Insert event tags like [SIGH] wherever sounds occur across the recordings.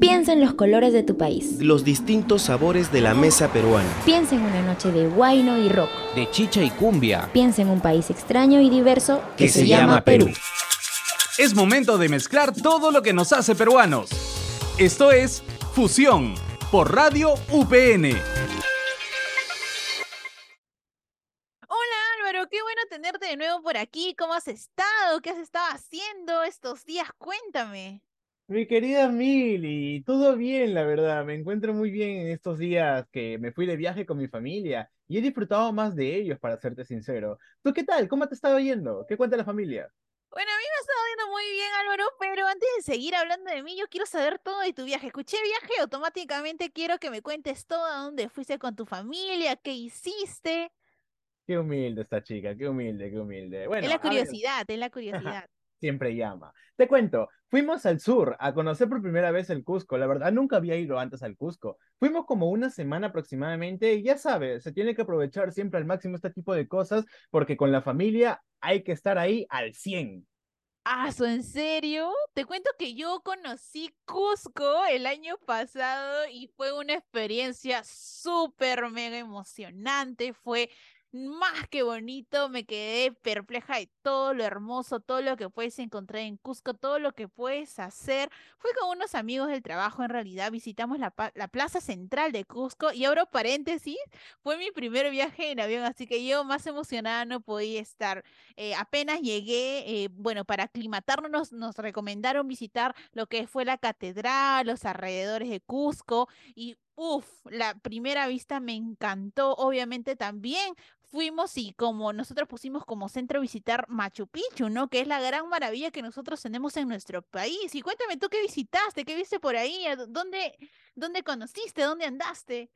Piensa en los colores de tu país. Los distintos sabores de la mesa peruana. Piensa en una noche de guayno y rock. De chicha y cumbia. Piensa en un país extraño y diverso que, se, llama Perú. Es momento de mezclar todo lo que nos hace peruanos. Esto es Fusión por Radio UPN. Hola Álvaro, qué bueno tenerte de nuevo por aquí. ¿Cómo has estado? ¿Qué has estado haciendo estos días? Cuéntame. Mi querida Mili, todo bien, la verdad. Me encuentro muy bien en estos días que me fui de viaje con mi familia y he disfrutado más de ellos, para serte sincero. ¿Tú qué tal? ¿Cómo te estado yendo? ¿Qué cuenta la familia? Bueno, a mí me ha estado yendo muy bien, Álvaro, pero antes de seguir hablando de mí, yo quiero saber todo de tu viaje. Escuché viaje, automáticamente quiero que me cuentes todo, a dónde fuiste con tu familia, qué hiciste. Qué humilde esta chica, qué humilde, qué humilde. Bueno, es la curiosidad, es la curiosidad siempre llama. Te cuento, fuimos al sur a conocer por primera vez el Cusco. La verdad, nunca había ido antes al Cusco. Fuimos como una semana aproximadamente y ya sabes, se tiene que aprovechar siempre al máximo este tipo de cosas porque con la familia hay que estar ahí al 100. Ah, ¿en serio? Te cuento que yo conocí Cusco el año pasado y fue una experiencia súper mega emocionante. Fue más que bonito, me quedé perpleja de todo lo hermoso, todo lo que puedes encontrar en Cusco, todo lo que puedes hacer. Fui con unos amigos del trabajo, en realidad visitamos la, plaza central de Cusco y abro paréntesis, fue mi primer viaje en avión, así que yo más emocionada no podía estar. Eh, apenas llegué, eh, bueno, para aclimatarnos nos recomendaron visitar lo que fue la catedral, los alrededores de Cusco y Uf, la primera vista me encantó. Obviamente también fuimos y como nosotros pusimos como centro visitar Machu Picchu, ¿no? Que es la gran maravilla que nosotros tenemos en nuestro país. Y cuéntame tú qué visitaste, qué viste por ahí, dónde, dónde conociste, dónde andaste.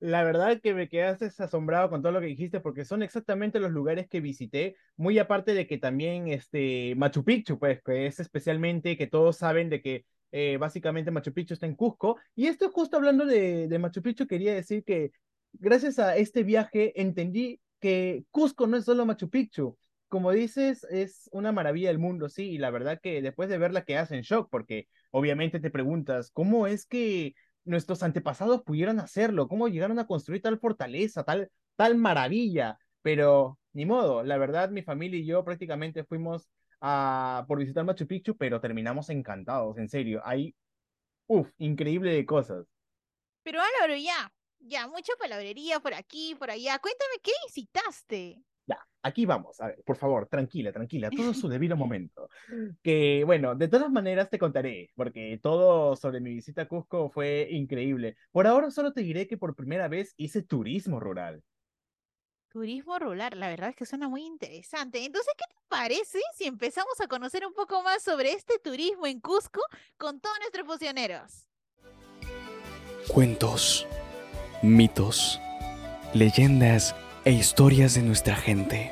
La verdad que me quedaste asombrado con todo lo que dijiste porque son exactamente los lugares que visité, muy aparte de que también este Machu Picchu, pues, que es especialmente que todos saben de que eh, básicamente Machu Picchu está en Cusco. Y esto justo hablando de, de Machu Picchu, quería decir que gracias a este viaje entendí que Cusco no es solo Machu Picchu. Como dices, es una maravilla del mundo, sí, y la verdad que después de verla quedas en shock, porque obviamente te preguntas, ¿cómo es que nuestros antepasados pudieron hacerlo? ¿Cómo llegaron a construir tal fortaleza, tal, tal maravilla? Pero ni modo, la verdad, mi familia y yo prácticamente fuimos a, por visitar Machu Picchu, pero terminamos encantados, en serio. Hay, uff, increíble de cosas. Pero Álvaro, ya, ya, mucha palabrería por aquí, por allá. Cuéntame, ¿qué visitaste? Ya, aquí vamos. A ver, por favor, tranquila, tranquila, todo su debido [LAUGHS] momento. Que bueno, de todas maneras te contaré, porque todo sobre mi visita a Cusco fue increíble. Por ahora solo te diré que por primera vez hice turismo rural. Turismo rural, la verdad es que suena muy interesante. Entonces, ¿qué te parece si empezamos a conocer un poco más sobre este turismo en Cusco con todos nuestros funcioneros? Cuentos mitos, leyendas e historias de nuestra gente.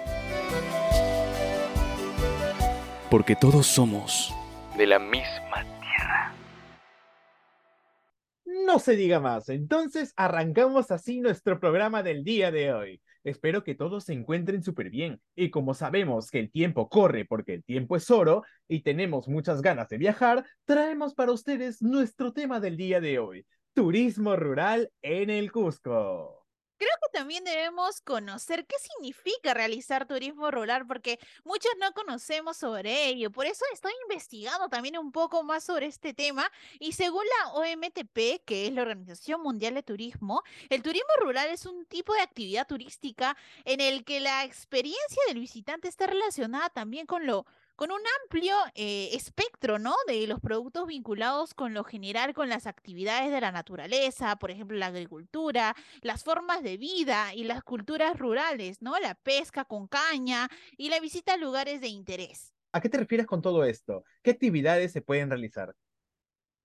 Porque todos somos de la misma tierra. No se diga más, entonces arrancamos así nuestro programa del día de hoy. Espero que todos se encuentren súper bien. Y como sabemos que el tiempo corre porque el tiempo es oro y tenemos muchas ganas de viajar, traemos para ustedes nuestro tema del día de hoy, turismo rural en el Cusco. También debemos conocer qué significa realizar turismo rural, porque muchos no conocemos sobre ello. Por eso estoy investigando también un poco más sobre este tema. Y según la OMTP, que es la Organización Mundial de Turismo, el turismo rural es un tipo de actividad turística en el que la experiencia del visitante está relacionada también con lo con un amplio eh, espectro, ¿no? De los productos vinculados con lo general, con las actividades de la naturaleza, por ejemplo, la agricultura, las formas de vida y las culturas rurales, ¿no? La pesca con caña y la visita a lugares de interés. ¿A qué te refieres con todo esto? ¿Qué actividades se pueden realizar?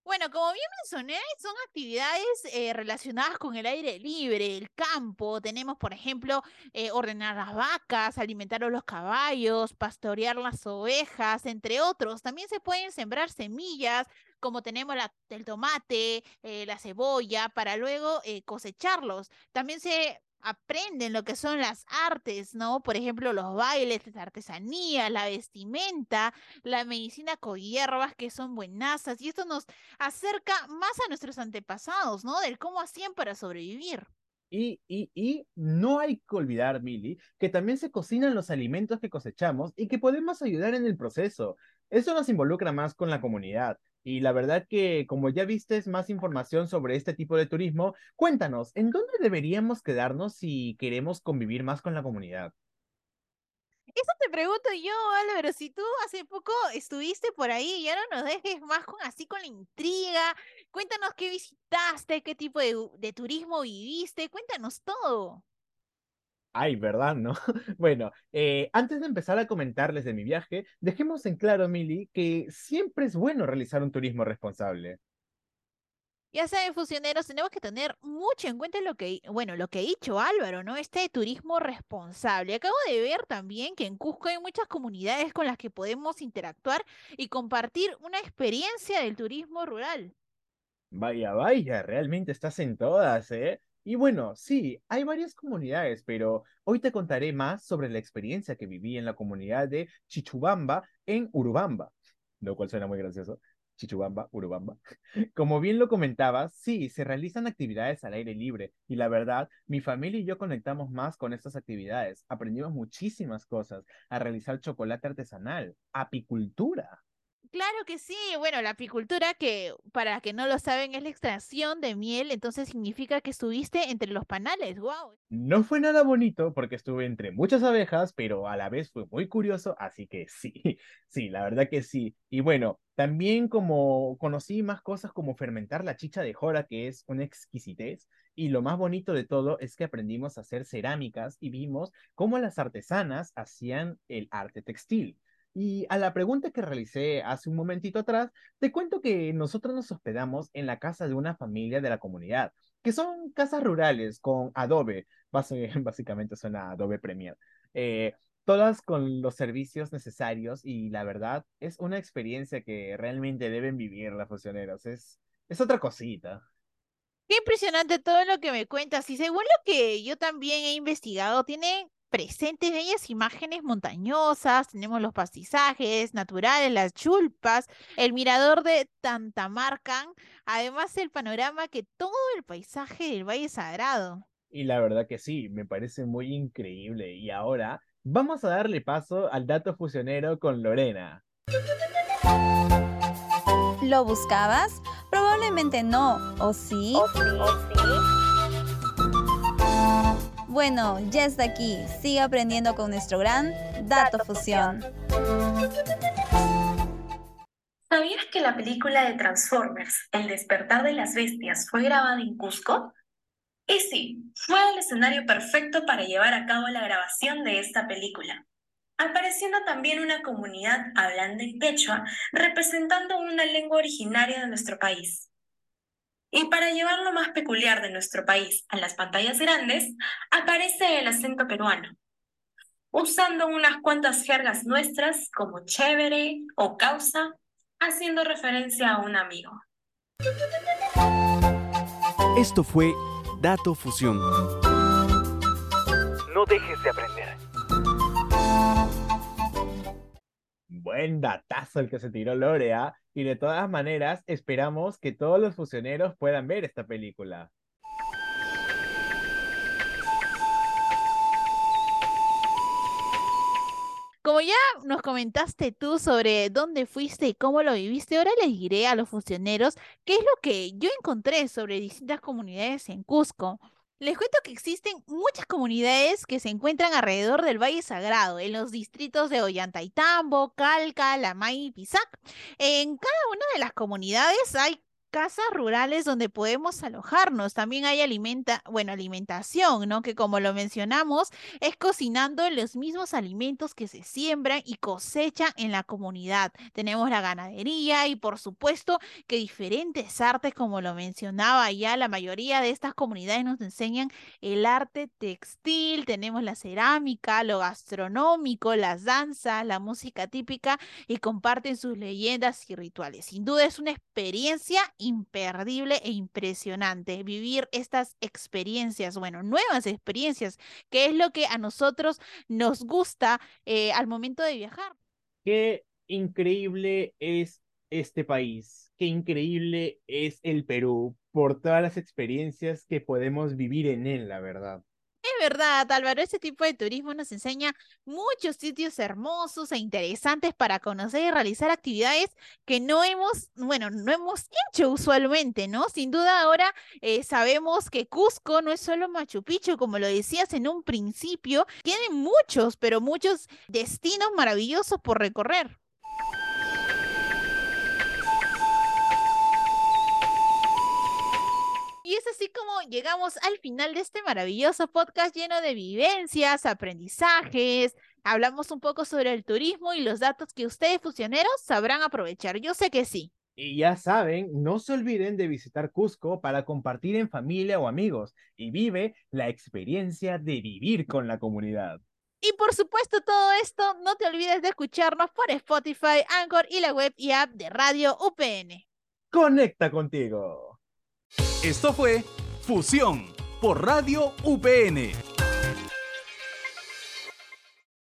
Bueno, como bien mencioné, son actividades eh, relacionadas con el aire libre, el campo. Tenemos, por ejemplo, eh, ordenar las vacas, alimentar a los caballos, pastorear las ovejas, entre otros. También se pueden sembrar semillas, como tenemos el tomate, eh, la cebolla, para luego cosecharlos. También se aprenden lo que son las artes, ¿no? Por ejemplo, los bailes, las artesanías, la vestimenta, la medicina con hierbas que son buenazas y esto nos acerca más a nuestros antepasados, ¿no? Del cómo hacían para sobrevivir. Y, y, y no hay que olvidar, Milly, que también se cocinan los alimentos que cosechamos y que podemos ayudar en el proceso. Eso nos involucra más con la comunidad. Y la verdad que, como ya vistes más información sobre este tipo de turismo, cuéntanos, ¿en dónde deberíamos quedarnos si queremos convivir más con la comunidad? Eso te pregunto yo, Álvaro, si tú hace poco estuviste por ahí, ya no nos dejes más con así con la intriga. Cuéntanos qué visitaste, qué tipo de turismo viviste, cuéntanos todo. Ay, ¿verdad? ¿No? [LAUGHS] Bueno, eh, antes de empezar a comentarles de mi viaje, dejemos en claro, Mili, que siempre es bueno realizar un turismo responsable. Ya saben, fusioneros, tenemos que tener mucho en cuenta lo que, bueno, lo que ha dicho Álvaro, ¿no? Este turismo responsable. Acabo de ver también que en Cusco hay muchas comunidades con las que podemos interactuar y compartir una experiencia del turismo rural. Vaya, vaya, realmente estás en todas, ¿eh? Y bueno, sí, hay varias comunidades, pero hoy te contaré más sobre la experiencia que viví en la comunidad de Chichubamba en Urubamba, lo cual suena muy gracioso. Chichubamba, Urubamba. [LAUGHS] Como bien lo comentabas, sí, se realizan actividades al aire libre y la verdad, mi familia y yo conectamos más con estas actividades. Aprendimos muchísimas cosas, a realizar chocolate artesanal, apicultura, Claro que sí. Bueno, la apicultura, que para que no lo saben, es la extracción de miel, entonces significa que estuviste entre los panales. ¡Wow! No fue nada bonito porque estuve entre muchas abejas, pero a la vez fue muy curioso, así que sí, [LAUGHS] sí, la verdad que sí. Y bueno, también como conocí más cosas como fermentar la chicha de jora, que es una exquisitez. Y lo más bonito de todo es que aprendimos a hacer cerámicas y vimos cómo las artesanas hacían el arte textil. Y a la pregunta que realicé hace un momentito atrás, te cuento que nosotros nos hospedamos en la casa de una familia de la comunidad, que son casas rurales con adobe, [LAUGHS] básicamente suena adobe Premier, eh, todas con los servicios necesarios y la verdad es una experiencia que realmente deben vivir las funcioneros, es, es otra cosita. Qué impresionante todo lo que me cuentas. Y según lo que yo también he investigado, tiene presentes bellas imágenes montañosas, tenemos los paisajes naturales, las chulpas, el mirador de Tantamarcan, además el panorama que todo el paisaje del Valle Sagrado. Y la verdad que sí, me parece muy increíble. Y ahora vamos a darle paso al dato fusionero con Lorena. ¿Lo buscabas? Probablemente no, ¿o sí? ¿O sí? ¿O sí? Bueno, ya está aquí. Sigue aprendiendo con nuestro gran Dato Fusión. ¿Sabías que la película de Transformers, El despertar de las bestias, fue grabada en Cusco? Y sí, fue el escenario perfecto para llevar a cabo la grabación de esta película, apareciendo también una comunidad hablando en quechua, representando una lengua originaria de nuestro país. Y para llevar lo más peculiar de nuestro país a las pantallas grandes, aparece el acento peruano, usando unas cuantas jergas nuestras como chévere o causa, haciendo referencia a un amigo. Esto fue Dato Fusión. No dejes de aprender. Buen datazo el que se tiró Lorea. Y de todas maneras, esperamos que todos los fusioneros puedan ver esta película. Como ya nos comentaste tú sobre dónde fuiste y cómo lo viviste, ahora les diré a los fusioneros qué es lo que yo encontré sobre distintas comunidades en Cusco. Les cuento que existen muchas comunidades que se encuentran alrededor del Valle Sagrado, en los distritos de Ollantaytambo, Calca, Lamay y Pisac. En cada una de las comunidades hay casas rurales donde podemos alojarnos. También hay alimenta, bueno, alimentación, ¿no? Que como lo mencionamos, es cocinando los mismos alimentos que se siembran y cosechan en la comunidad. Tenemos la ganadería y por supuesto que diferentes artes, como lo mencionaba ya, la mayoría de estas comunidades nos enseñan el arte textil, tenemos la cerámica, lo gastronómico, las danzas, la música típica y comparten sus leyendas y rituales. Sin duda es una experiencia imperdible e impresionante. Vivir estas experiencias, bueno, nuevas experiencias, que es lo que a nosotros nos gusta eh, al momento de viajar. Qué increíble es este país, qué increíble es el Perú por todas las experiencias que podemos vivir en él, la verdad. Es verdad, Álvaro, este tipo de turismo nos enseña muchos sitios hermosos e interesantes para conocer y realizar actividades que no hemos, bueno, no hemos hecho usualmente, ¿no? Sin duda ahora eh, sabemos que Cusco no es solo Machu Picchu, como lo decías en un principio, tiene muchos, pero muchos destinos maravillosos por recorrer. Así como llegamos al final de este maravilloso podcast lleno de vivencias, aprendizajes. Hablamos un poco sobre el turismo y los datos que ustedes fusioneros sabrán aprovechar. Yo sé que sí. Y ya saben, no se olviden de visitar Cusco para compartir en familia o amigos y vive la experiencia de vivir con la comunidad. Y por supuesto todo esto, no te olvides de escucharnos por Spotify, Anchor y la web y app de Radio UPN. Conecta contigo. Esto fue Fusión por Radio UPN.